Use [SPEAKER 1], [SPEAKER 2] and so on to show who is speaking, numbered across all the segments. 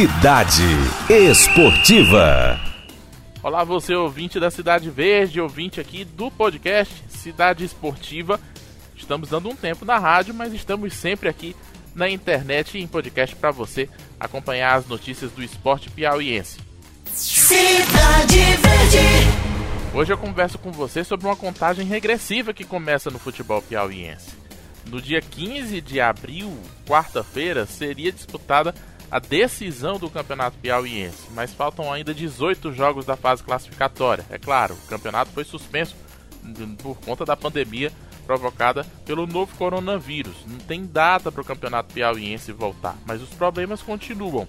[SPEAKER 1] Cidade Esportiva.
[SPEAKER 2] Olá, você ouvinte da Cidade Verde, ouvinte aqui do podcast Cidade Esportiva. Estamos dando um tempo na rádio, mas estamos sempre aqui na internet e em podcast para você acompanhar as notícias do esporte piauiense. Cidade Verde. Hoje eu converso com você sobre uma contagem regressiva que começa no futebol piauiense. No dia 15 de abril, quarta-feira, seria disputada a decisão do Campeonato Piauiense, mas faltam ainda 18 jogos da fase classificatória. É claro, o campeonato foi suspenso por conta da pandemia provocada pelo novo coronavírus. Não tem data para o Campeonato Piauiense voltar, mas os problemas continuam.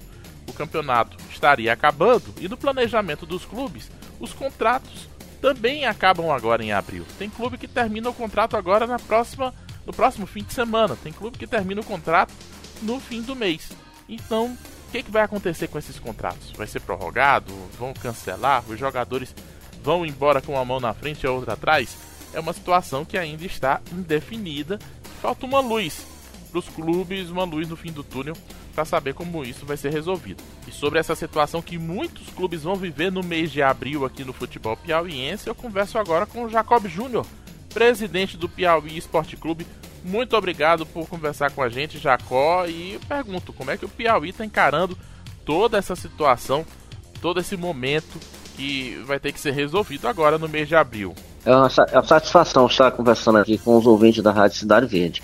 [SPEAKER 2] O campeonato estaria acabando e no planejamento dos clubes, os contratos também acabam agora em abril. Tem clube que termina o contrato agora na próxima, no próximo fim de semana. Tem clube que termina o contrato no fim do mês. Então, o que, que vai acontecer com esses contratos? Vai ser prorrogado? Vão cancelar? Os jogadores vão embora com uma mão na frente e a outra atrás? É uma situação que ainda está indefinida. Falta uma luz para os clubes, uma luz no fim do túnel para saber como isso vai ser resolvido. E sobre essa situação que muitos clubes vão viver no mês de abril aqui no futebol piauiense, eu converso agora com o Jacob Júnior, presidente do Piauí Esporte Clube. Muito obrigado por conversar com a gente, Jacó, e pergunto como é que o Piauí está encarando toda essa situação, todo esse momento que vai ter que ser resolvido agora no mês de abril.
[SPEAKER 3] É uma, é uma satisfação estar conversando aqui com os ouvintes da Rádio Cidade Verde.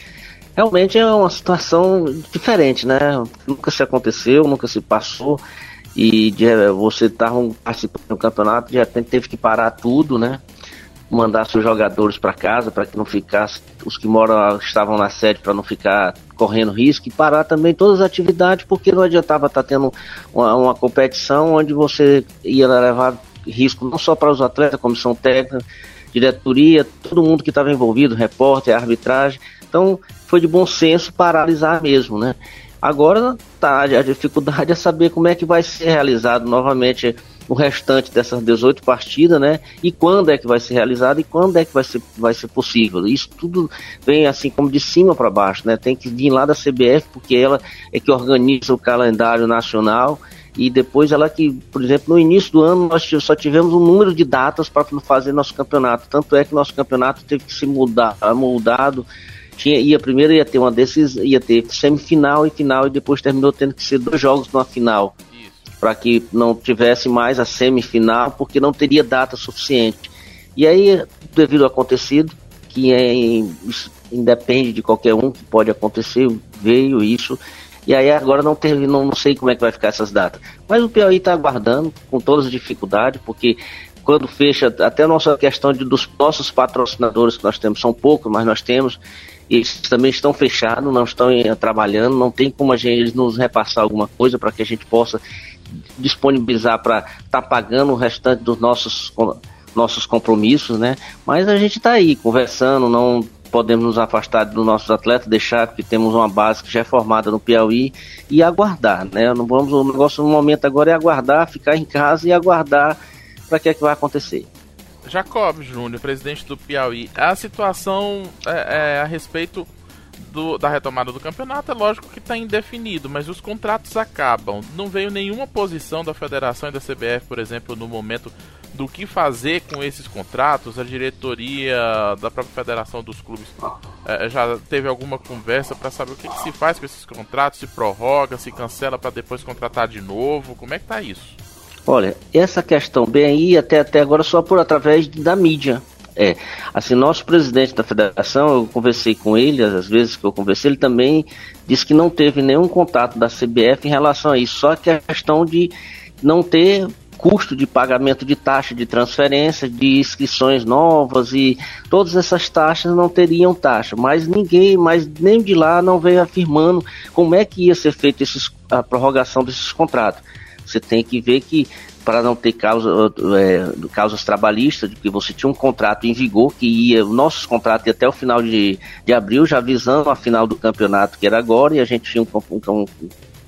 [SPEAKER 3] Realmente é uma situação diferente, né? Nunca se aconteceu, nunca se passou. E de, você estar tá participando do campeonato, de repente teve que parar tudo, né? Mandar seus jogadores para casa para que não ficasse os que moram estavam na sede para não ficar correndo risco e parar também todas as atividades porque não adiantava estar tá tendo uma, uma, competição onde você ia levar risco não só para os atletas, comissão técnica, diretoria, todo mundo que estava envolvido, repórter, arbitragem. Então foi de bom senso paralisar mesmo, né? Agora tá, a dificuldade é saber como é que vai ser realizado novamente o restante dessas 18 partidas, né? E quando é que vai ser realizado e quando é que vai ser, vai ser possível. Isso tudo vem assim como de cima para baixo, né? Tem que vir lá da CBF, porque ela é que organiza o calendário nacional e depois ela que, por exemplo, no início do ano nós só tivemos um número de datas para fazer nosso campeonato. Tanto é que nosso campeonato teve que se mudar, moldado. Tinha, ia primeiro ia ter uma desses, ia ter semifinal e final e depois terminou tendo que ser dois jogos numa final para que não tivesse mais a semifinal, porque não teria data suficiente. E aí, devido ao acontecido, que é, independe de qualquer um, que pode acontecer, veio isso. E aí agora não teve, não, não sei como é que vai ficar essas datas. Mas o Piauí está aguardando, com todas as dificuldades, porque quando fecha, até a nossa questão de, dos nossos patrocinadores que nós temos, são poucos, mas nós temos, eles também estão fechados, não estão eh, trabalhando, não tem como a gente nos repassar alguma coisa para que a gente possa disponibilizar para estar tá pagando o restante dos nossos, nossos compromissos, né? Mas a gente está aí conversando, não podemos nos afastar dos nossos atletas, deixar que temos uma base que já é formada no Piauí e aguardar, né? Não vamos, o negócio no momento agora é aguardar, ficar em casa e aguardar para que é que vai acontecer.
[SPEAKER 2] Jacob Júnior, presidente do Piauí, a situação é, é a respeito do, da retomada do campeonato, é lógico que está indefinido, mas os contratos acabam. Não veio nenhuma posição da federação e da CBF, por exemplo, no momento do que fazer com esses contratos. A diretoria da própria federação dos clubes é, já teve alguma conversa para saber o que, que, se faz com esses contratos, se prorroga, se cancela para depois contratar de novo. Como é que tá isso?
[SPEAKER 3] Olha, essa questão bem aí até, até agora só por através da mídia. É, assim, nosso presidente da federação, eu conversei com ele, às vezes que eu conversei, ele também disse que não teve nenhum contato da CBF em relação a isso, só que a questão de não ter custo de pagamento de taxa de transferência, de inscrições novas e todas essas taxas não teriam taxa, mas ninguém, mas nem de lá não veio afirmando como é que ia ser feita a prorrogação desses contratos. Você tem que ver que para não ter causa, é, causas trabalhistas, de que você tinha um contrato em vigor que ia, o nosso contrato ia até o final de, de abril, já visando a final do campeonato que era agora, e a gente tinha um, um,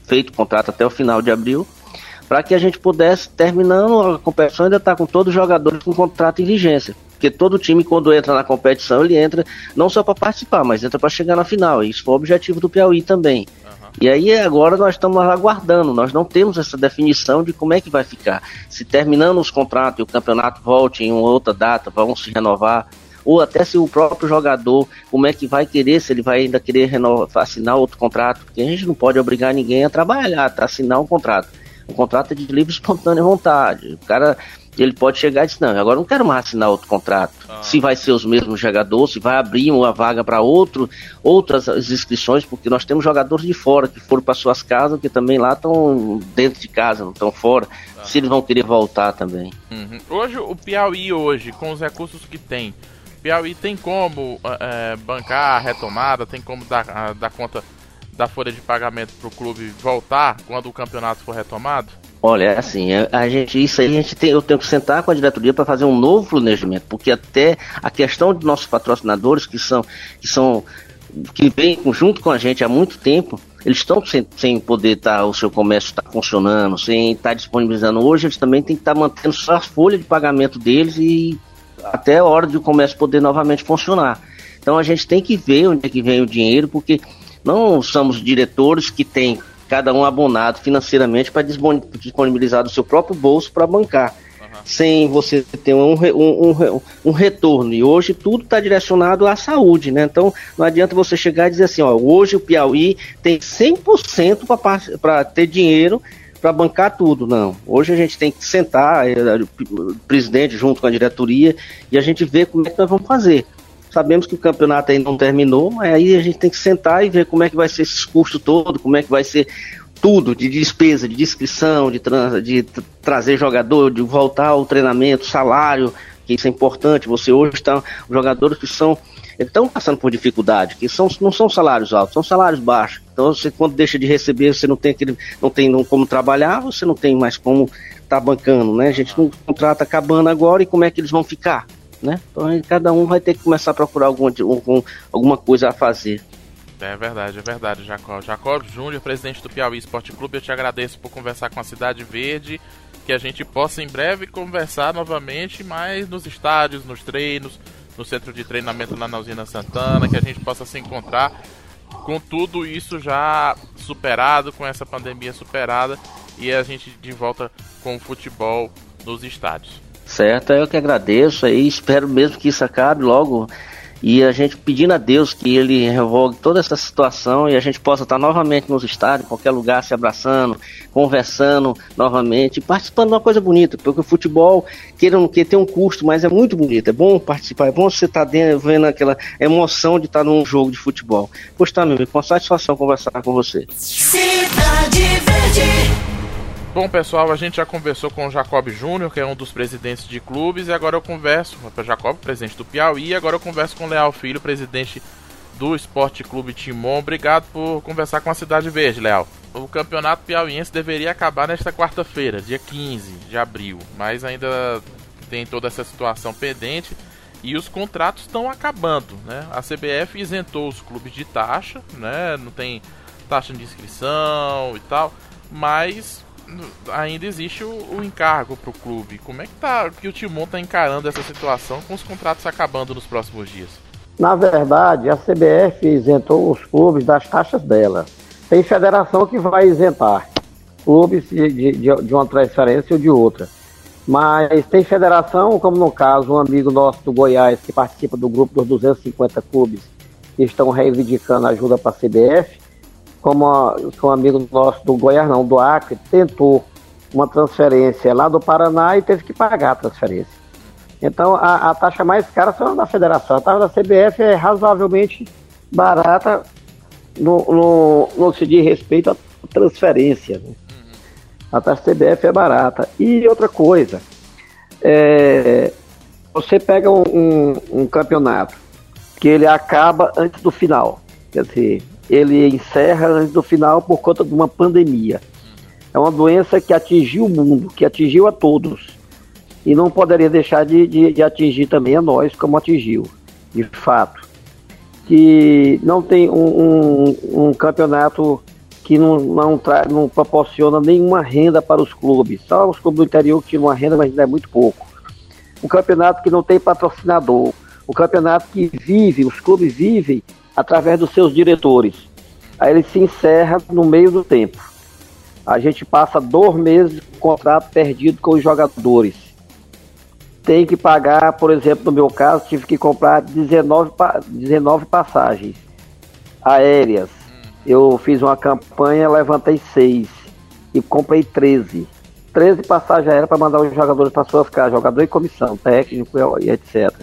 [SPEAKER 3] feito o contrato até o final de abril, para que a gente pudesse, terminando a competição, ainda estar tá com todos os jogadores com contrato em vigência. Porque todo time, quando entra na competição, ele entra não só para participar, mas entra para chegar na final. E isso foi o objetivo do Piauí também. Uhum. E aí agora nós estamos aguardando, nós não temos essa definição de como é que vai ficar. Se terminando os contratos e o campeonato volte em uma outra data, vão se renovar ou até se o próprio jogador, como é que vai querer, se ele vai ainda querer renovar, assinar outro contrato, porque a gente não pode obrigar ninguém a trabalhar, a assinar um contrato. O contrato é de livre espontânea vontade. O cara, ele pode chegar e dizer, não, agora não quero mais assinar outro contrato. Ah. Se vai ser os mesmos jogadores, se vai abrir uma vaga para outro, outras inscrições, porque nós temos jogadores de fora que foram para suas casas, que também lá estão dentro de casa, não estão fora. Ah. Se eles vão querer voltar também.
[SPEAKER 2] Uhum. Hoje, o Piauí hoje, com os recursos que tem, Piauí tem como é, bancar a retomada, tem como dar, dar conta da folha de pagamento para o clube voltar quando o campeonato for retomado?
[SPEAKER 3] Olha, assim, a gente, isso aí a gente tem, eu tenho que sentar com a diretoria para fazer um novo planejamento, porque até a questão de nossos patrocinadores que são, que são, que vêm junto com a gente há muito tempo, eles estão sem, sem poder estar, tá, o seu comércio está funcionando, sem estar tá disponibilizando hoje, eles também têm que estar tá mantendo só a folha de pagamento deles e até a hora de o comércio poder novamente funcionar. Então a gente tem que ver onde é que vem o dinheiro, porque não somos diretores que têm cada um abonado financeiramente para disponibilizar do seu próprio bolso para bancar. Sem você ter um, um, um, um, retorno. E hoje tudo está direcionado à saúde, né? Então não adianta você chegar e dizer assim, ó, hoje o Piauí tem 100% para ter dinheiro para bancar tudo, não. Hoje a gente tem que sentar, eh, o presidente junto com a diretoria, e a gente ver como é que nós vamos fazer. Sabemos que o campeonato ainda não terminou, mas aí a gente tem que sentar e ver como é que vai ser esse custo todo, como é que vai ser tudo de despesa, de inscrição, de, de trazer jogador, de voltar ao treinamento, salário, que isso é importante. Você hoje está jogadores que são estão passando por dificuldade, que são, não são salários altos, são salários baixos. Então você quando deixa de receber, você não tem aquele, não tem como trabalhar, você não tem mais como estar tá bancando, né? A gente não contrata acabando agora e como é que eles vão ficar, né? Então cada um vai ter que começar a procurar algum, algum, alguma coisa a fazer.
[SPEAKER 2] É verdade, é verdade, Jacob. Jacob Júnior, presidente do Piauí Esporte Clube, eu te agradeço por conversar com a Cidade Verde, que a gente possa em breve conversar novamente, mais nos estádios, nos treinos, no centro de treinamento lá na usina Santana, que a gente possa se encontrar com tudo isso já superado, com essa pandemia superada e a gente de volta com o futebol nos estádios.
[SPEAKER 3] Certo, eu que agradeço aí, espero mesmo que isso acabe logo e a gente pedindo a Deus que ele revogue toda essa situação e a gente possa estar novamente nos estádios, em qualquer lugar, se abraçando, conversando novamente, participando de uma coisa bonita, porque o futebol, queiram que tem um custo, mas é muito bonito, é bom participar, é bom você estar vendo aquela emoção de estar num jogo de futebol. Pois tá, meu amigo, com satisfação conversar com você. Cidade
[SPEAKER 2] Verde. Bom, pessoal, a gente já conversou com o Jacob Júnior, que é um dos presidentes de clubes, e agora eu converso com o Jacob, presidente do Piauí, e agora eu converso com o Leal Filho, presidente do Esporte Clube Timon. Obrigado por conversar com a Cidade Verde, Leal. O campeonato piauiense deveria acabar nesta quarta-feira, dia 15 de abril, mas ainda tem toda essa situação pendente e os contratos estão acabando, né? A CBF isentou os clubes de taxa, né? Não tem taxa de inscrição e tal, mas ainda existe o, o encargo para o clube. Como é que, tá, que o Timon está encarando essa situação com os contratos acabando nos próximos dias?
[SPEAKER 4] Na verdade, a CBF isentou os clubes das taxas dela. Tem federação que vai isentar clubes de, de, de uma transferência ou de outra. Mas tem federação, como no caso, um amigo nosso do Goiás, que participa do grupo dos 250 clubes, que estão reivindicando ajuda para a CBF, como um amigo nosso do Goiás, não, do Acre, tentou uma transferência lá do Paraná e teve que pagar a transferência. Então a, a taxa mais cara são da federação. A taxa da CBF é razoavelmente barata no, no, no se diz respeito à transferência. Né? A taxa da CBF é barata. E outra coisa, é, você pega um, um, um campeonato que ele acaba antes do final. Quer dizer, ele encerra antes do final por conta de uma pandemia. É uma doença que atingiu o mundo, que atingiu a todos. E não poderia deixar de, de, de atingir também a nós, como atingiu, de fato. Que não tem um, um, um campeonato que não, não, não, proporciona nenhuma renda para os clubes. Só os clubes do interior que tiram uma renda, mas ainda é muito pouco. um campeonato que não tem patrocinador, um campeonato que vive, os clubes vivem através dos seus diretores. Aí ele se encerra no meio do tempo. A gente passa dois meses de contrato perdido com os jogadores. Tem que pagar, por exemplo, no meu caso, tive que comprar 19, 19 passagens aéreas. Eu fiz uma campanha, levantei seis e comprei 13. 13 passagens aéreas para mandar os jogadores para suas casas, jogador e comissão, técnico e etc.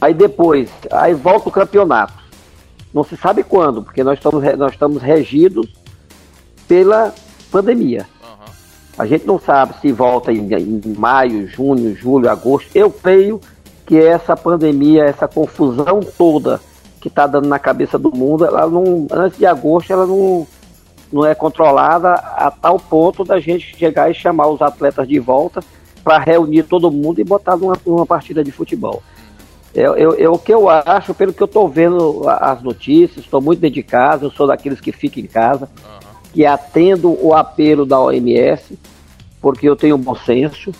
[SPEAKER 4] Aí depois, aí volta o campeonato. Não se sabe quando, porque nós estamos, nós estamos regidos pela pandemia. Uhum. A gente não sabe se volta em, em maio, junho, julho, agosto. Eu creio que essa pandemia, essa confusão toda que está dando na cabeça do mundo, ela não, antes de agosto, ela não, não é controlada a tal ponto da gente chegar e chamar os atletas de volta para reunir todo mundo e botar numa, numa partida de futebol. É, é, é, o que eu acho, pelo que eu estou vendo as notícias, estou muito dedicado, eu sou daqueles que ficam em casa, uhum. que atendo o apelo da OMS, porque eu tenho bom senso.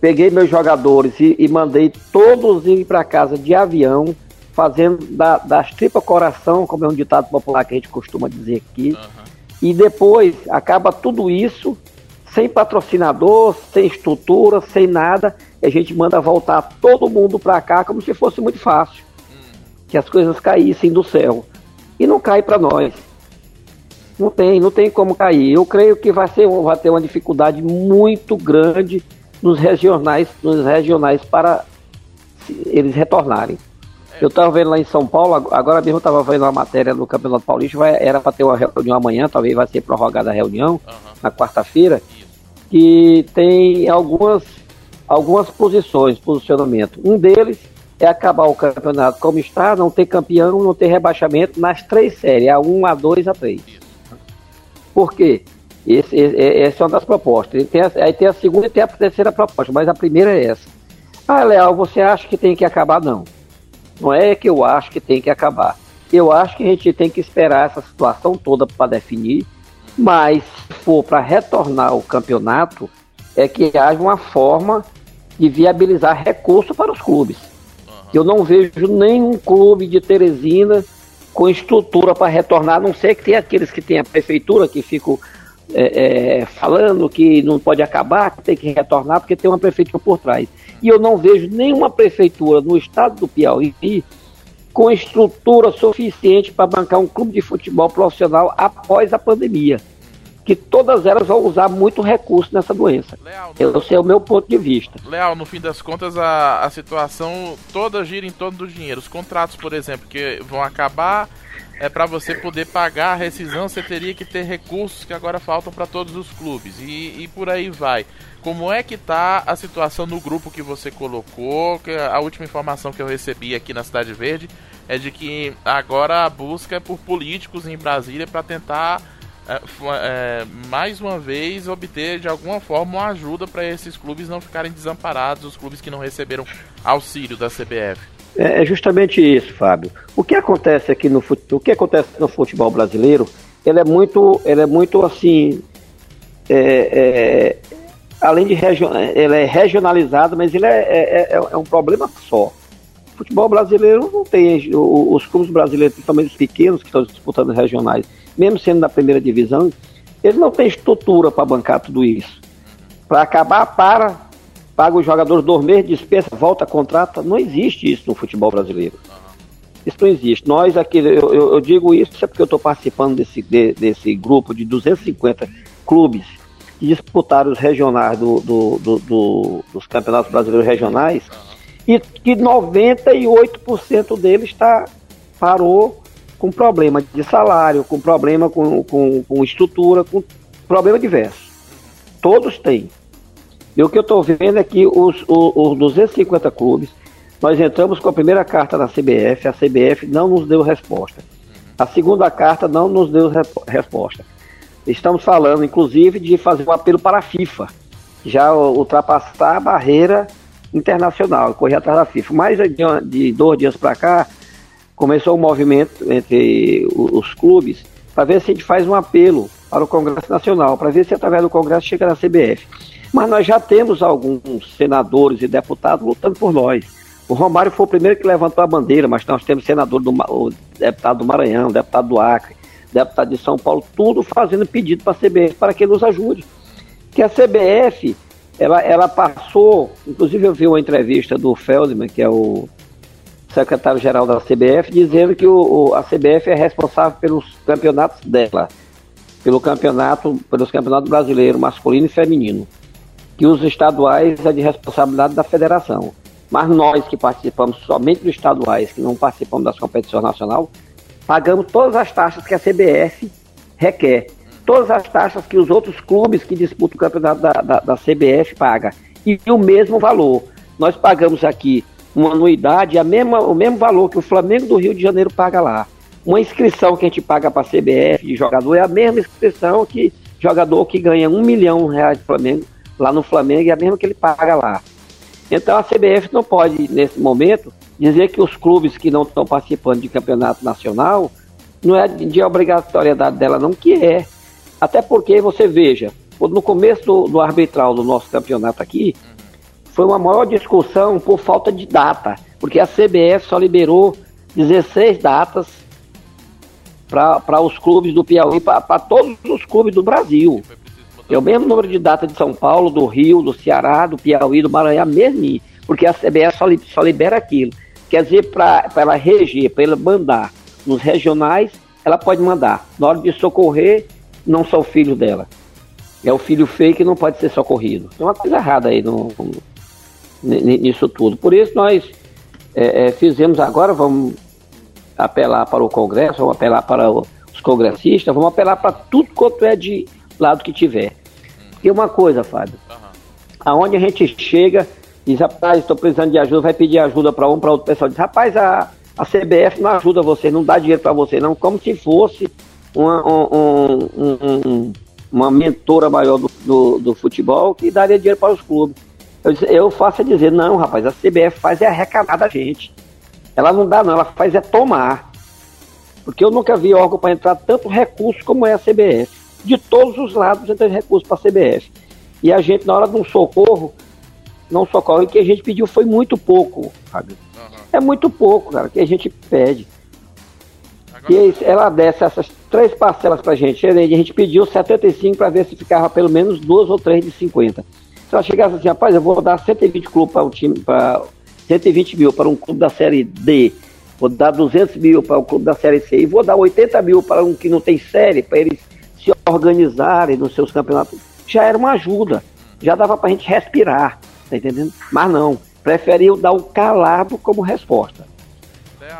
[SPEAKER 4] Peguei meus jogadores e, e mandei todos ir para casa de avião, fazendo da, das tripas coração, como é um ditado popular que a gente costuma dizer aqui. Uhum. E depois acaba tudo isso sem patrocinador, sem estrutura, sem nada. A gente manda voltar todo mundo para cá como se fosse muito fácil. Que as coisas caíssem do céu. E não cai para nós. Não tem, não tem como cair. Eu creio que vai, ser, vai ter uma dificuldade muito grande nos regionais, nos regionais para eles retornarem. Eu estava vendo lá em São Paulo, agora mesmo estava vendo uma matéria no Campeonato Paulista, vai, era para ter uma reunião amanhã, talvez vai ser prorrogada a reunião, uhum. na quarta-feira, que tem algumas, algumas posições, posicionamento. Um deles é acabar o campeonato como está, não ter campeão, não ter rebaixamento nas três séries, a 1, a 2, a 3. Por quê? Esse, essa é uma das propostas. Tem a, aí tem a segunda e tem a terceira proposta, mas a primeira é essa. Ah, Leal, você acha que tem que acabar? Não. Não é que eu acho que tem que acabar. Eu acho que a gente tem que esperar essa situação toda para definir, mas se for para retornar o campeonato, é que haja uma forma de viabilizar recursos para os clubes. Eu não vejo nenhum clube de Teresina com estrutura para retornar, a não ser que tem aqueles que tem a prefeitura que ficam é, é, falando que não pode acabar, que tem que retornar, porque tem uma prefeitura por trás. E eu não vejo nenhuma prefeitura no estado do Piauí com estrutura suficiente para bancar um clube de futebol profissional após a pandemia. Que todas elas vão usar muito recurso nessa doença. Leal, Esse é o meu ponto de vista.
[SPEAKER 2] Leal, no fim das contas, a, a situação toda gira em torno do dinheiro. Os contratos, por exemplo, que vão acabar, é para você poder pagar a rescisão, você teria que ter recursos que agora faltam para todos os clubes. E, e por aí vai. Como é que tá a situação no grupo que você colocou? A última informação que eu recebi aqui na Cidade Verde é de que agora a busca é por políticos em Brasília para tentar é, é, mais uma vez obter de alguma forma uma ajuda para esses clubes não ficarem desamparados, os clubes que não receberam auxílio da CBF.
[SPEAKER 4] É, é justamente isso, Fábio. O que acontece aqui no futebol, o que acontece no futebol brasileiro, ele é muito, ele é muito assim, é, é além de ele é regionalizado, mas ele é, é, é, é, um problema só. O futebol brasileiro não tem, os clubes brasileiros, principalmente os pequenos que estão disputando regionais, mesmo sendo da primeira divisão, eles não têm estrutura para bancar tudo isso. Para acabar, para, paga os jogadores dois meses, dispensa, volta, contrata. Não existe isso no futebol brasileiro. Isso não existe. Nós aqui, eu, eu, digo isso é porque eu estou participando desse, de, desse grupo de 250 clubes que disputaram os regionais do, do, do, do dos campeonatos brasileiros regionais e que 98% deles está parou com problema de salário, com problema com, com, com estrutura, com problema diverso. Todos têm. E o que eu estou vendo é que os, os, os 250 clubes, nós entramos com a primeira carta na CBF, a CBF não nos deu resposta. A segunda carta não nos deu resposta. Estamos falando, inclusive, de fazer um apelo para a FIFA, já ultrapassar a barreira internacional, correr atrás da FIFA. Mas de, de dois dias para cá, começou um movimento entre os clubes para ver se a gente faz um apelo para o Congresso Nacional, para ver se através do Congresso chega na CBF. Mas nós já temos alguns senadores e deputados lutando por nós. O Romário foi o primeiro que levantou a bandeira, mas nós temos senador do deputado do Maranhão, deputado do Acre, deputado de São Paulo, tudo fazendo pedido para a CBF para que nos ajude. Que a CBF, ela, ela passou, inclusive eu vi uma entrevista do Feldman, que é o secretário-geral da CBF, dizendo que o, o, a CBF é responsável pelos campeonatos dela, pelo campeonato, pelos campeonatos brasileiros masculino e feminino, que os estaduais é de responsabilidade da federação. Mas nós que participamos somente dos estaduais, que não participamos das competições nacionais, pagamos todas as taxas que a CBF requer. Todas as taxas que os outros clubes que disputam o campeonato da, da, da CBF pagam. E o mesmo valor. Nós pagamos aqui uma anuidade, a mesma, o mesmo valor que o Flamengo do Rio de Janeiro paga lá. Uma inscrição que a gente paga para a CBF de jogador é a mesma inscrição que jogador que ganha um milhão de reais de Flamengo lá no Flamengo é a mesma que ele paga lá. Então a CBF não pode, nesse momento, dizer que os clubes que não estão participando de campeonato nacional não é de obrigatoriedade dela, não, que é. Até porque você veja, no começo do, do arbitral do nosso campeonato aqui, foi uma maior discussão por falta de data, porque a CBF só liberou 16 datas para os clubes do Piauí, para todos os clubes do Brasil. É o mesmo número de data de São Paulo, do Rio, do Ceará, do Piauí, do Maranhão, mesmo, porque a CBF só, só libera aquilo. Quer dizer, para ela reger, para ela mandar nos regionais, ela pode mandar. Na hora de socorrer, não são filhos dela. É o filho feio que não pode ser socorrido. Tem uma coisa errada aí no, nisso tudo. Por isso nós é, é, fizemos agora, vamos apelar para o Congresso, vamos apelar para os congressistas, vamos apelar para tudo quanto é de lado que tiver. E uma coisa, Fábio, uhum. aonde a gente chega, diz, rapaz, estou precisando de ajuda, vai pedir ajuda para um, para outro pessoal, diz, rapaz, a, a CBF não ajuda você, não dá dinheiro para você, não, como se fosse uma, um, um, um, uma mentora maior do, do, do futebol que daria dinheiro para os clubes. Eu, eu faço a dizer, não, rapaz, a CBF faz é arrecadar da gente. Ela não dá, não, ela faz é tomar. Porque eu nunca vi órgão para entrar tanto recurso como é a CBF. De todos os lados entra recurso para a CBF. E a gente, na hora de um socorro, não socorre, o que a gente pediu foi muito pouco, Fábio. Uhum. É muito pouco, cara, que a gente pede. Agora... E ela desce essas três parcelas pra gente. A gente pediu 75 para ver se ficava pelo menos duas ou três de 50. Se ela chegasse assim, rapaz, eu vou dar 120 clubes para o time, para 120 mil para um clube da série D, vou dar 200 mil para o clube da série C e vou dar 80 mil para um que não tem série, para eles se organizarem nos seus campeonatos, já era uma ajuda, já dava para a gente respirar, tá entendendo? Mas não, preferiu dar o calado como resposta.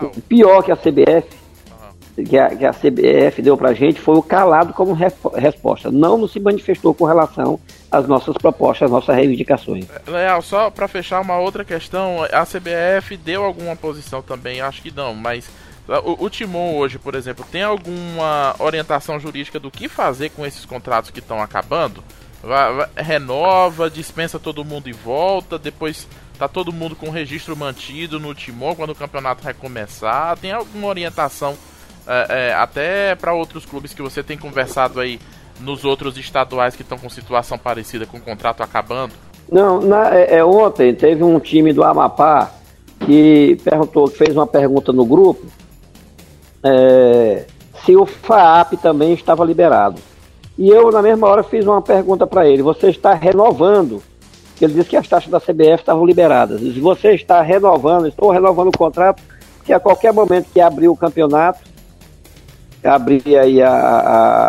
[SPEAKER 4] O pior que a CBF que a, que a CBF deu para a gente foi o calado como resposta. Não, se manifestou com relação às nossas propostas, às nossas reivindicações.
[SPEAKER 2] Leal, só para fechar uma outra questão, a CBF deu alguma posição também? Acho que não, mas o, o Timon hoje, por exemplo, tem alguma orientação jurídica do que fazer com esses contratos que estão acabando? Vai, vai, renova, dispensa todo mundo e volta, depois tá todo mundo com registro mantido no Timon quando o campeonato recomeçar? Tem alguma orientação é, é, até para outros clubes que você tem conversado aí nos outros estaduais que estão com situação parecida com o contrato acabando?
[SPEAKER 4] Não, na, é, é, ontem teve um time do Amapá que perguntou, fez uma pergunta no grupo é, se o FAAP também estava liberado. E eu, na mesma hora, fiz uma pergunta para ele: você está renovando? Ele disse que as taxas da CBF estavam liberadas. Se você está renovando, estou renovando o contrato, que a qualquer momento que abrir o campeonato, abrir aí a, a,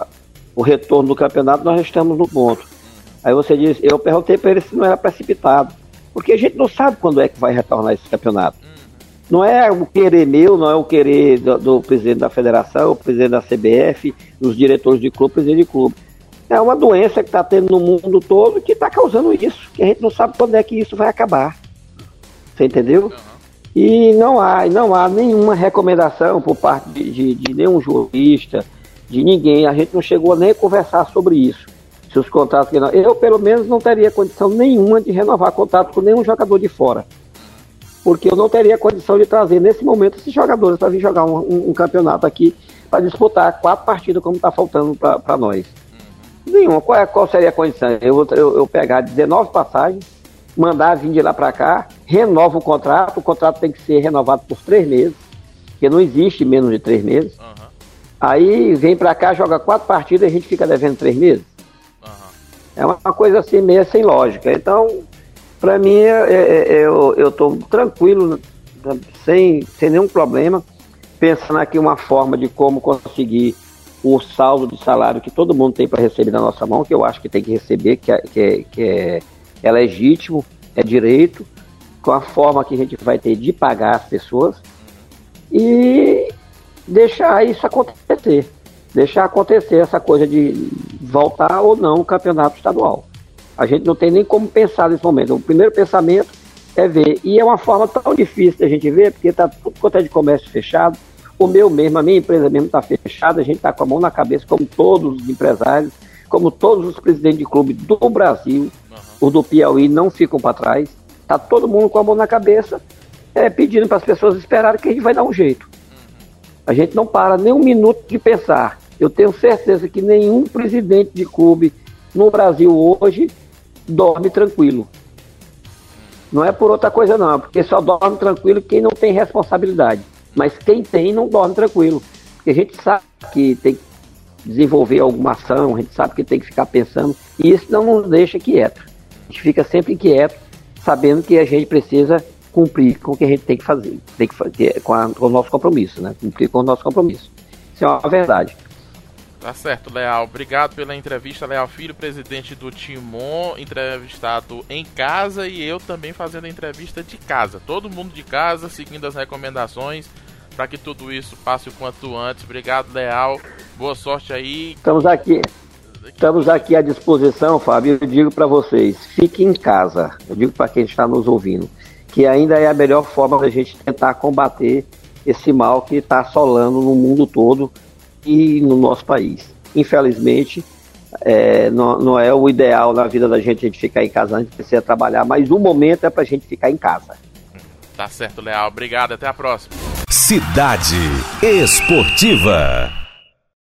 [SPEAKER 4] a, o retorno do campeonato, nós estamos no ponto. Aí você diz, eu perguntei para ele se não era precipitado, porque a gente não sabe quando é que vai retornar esse campeonato. Não é o querer meu, não é o querer do, do presidente da federação, o presidente da CBF, dos diretores de clube, presidente de clube. É uma doença que está tendo no mundo todo que está causando isso, que a gente não sabe quando é que isso vai acabar. Você entendeu? E não há, não há nenhuma recomendação por parte de, de, de nenhum jurista, de ninguém. A gente não chegou nem a conversar sobre isso. Se os contratos que não, eu pelo menos não teria condição nenhuma de renovar contrato com nenhum jogador de fora. Porque eu não teria condição de trazer nesse momento esses jogadores para vir jogar um, um, um campeonato aqui para disputar quatro partidas como está faltando para nós. Nenhuma. Qual, é, qual seria a condição? Eu, eu, eu pegar 19 passagens, mandar vir de lá para cá, renova o contrato, o contrato tem que ser renovado por três meses, porque não existe menos de três meses. Uhum. Aí vem para cá, joga quatro partidas e a gente fica devendo três meses. Uhum. É uma coisa assim meio sem lógica. Então, para mim, é, é, é eu estou tranquilo, sem, sem nenhum problema, pensando aqui uma forma de como conseguir o saldo de salário que todo mundo tem para receber na nossa mão, que eu acho que tem que receber, que é, que é, que é, é legítimo, é direito, com a forma que a gente vai ter de pagar as pessoas. E deixar isso acontecer. Deixar acontecer essa coisa de voltar ou não o campeonato estadual. A gente não tem nem como pensar nesse momento. O primeiro pensamento é ver. E é uma forma tão difícil de a gente ver, porque está tudo quanto é de comércio fechado. O meu mesmo, a minha empresa mesmo está fechada, a gente está com a mão na cabeça, como todos os empresários, como todos os presidentes de clube do Brasil, uhum. os do Piauí não ficam para trás. Está todo mundo com a mão na cabeça, é, pedindo para as pessoas esperarem que a gente vai dar um jeito. A gente não para nem um minuto de pensar. Eu tenho certeza que nenhum presidente de clube no Brasil hoje dorme tranquilo. Não é por outra coisa não, porque só dorme tranquilo quem não tem responsabilidade. Mas quem tem não dorme tranquilo. Porque a gente sabe que tem que desenvolver alguma ação, a gente sabe que tem que ficar pensando, e isso não nos deixa quieto. A gente fica sempre inquieto, sabendo que a gente precisa cumprir com o que a gente tem que fazer, tem que fazer com, a, com o nosso compromisso, né? Cumprir com o nosso compromisso. Isso é uma verdade.
[SPEAKER 2] Tá certo, Leal. Obrigado pela entrevista, Leal Filho, presidente do Timon, entrevistado em casa e eu também fazendo a entrevista de casa. Todo mundo de casa, seguindo as recomendações para que tudo isso passe o quanto antes. Obrigado, Leal. Boa sorte aí.
[SPEAKER 4] Estamos aqui. Estamos aqui à disposição, Fábio. Eu digo para vocês, fiquem em casa. Eu digo para quem está nos ouvindo que ainda é a melhor forma da gente tentar combater esse mal que está assolando no mundo todo e no nosso país. Infelizmente, é, não, não, é o ideal na vida da gente a gente ficar em casa, a gente precisa trabalhar, mas o momento é para a gente ficar em casa.
[SPEAKER 2] Tá certo, Leal. Obrigado, até a próxima.
[SPEAKER 1] Cidade Esportiva.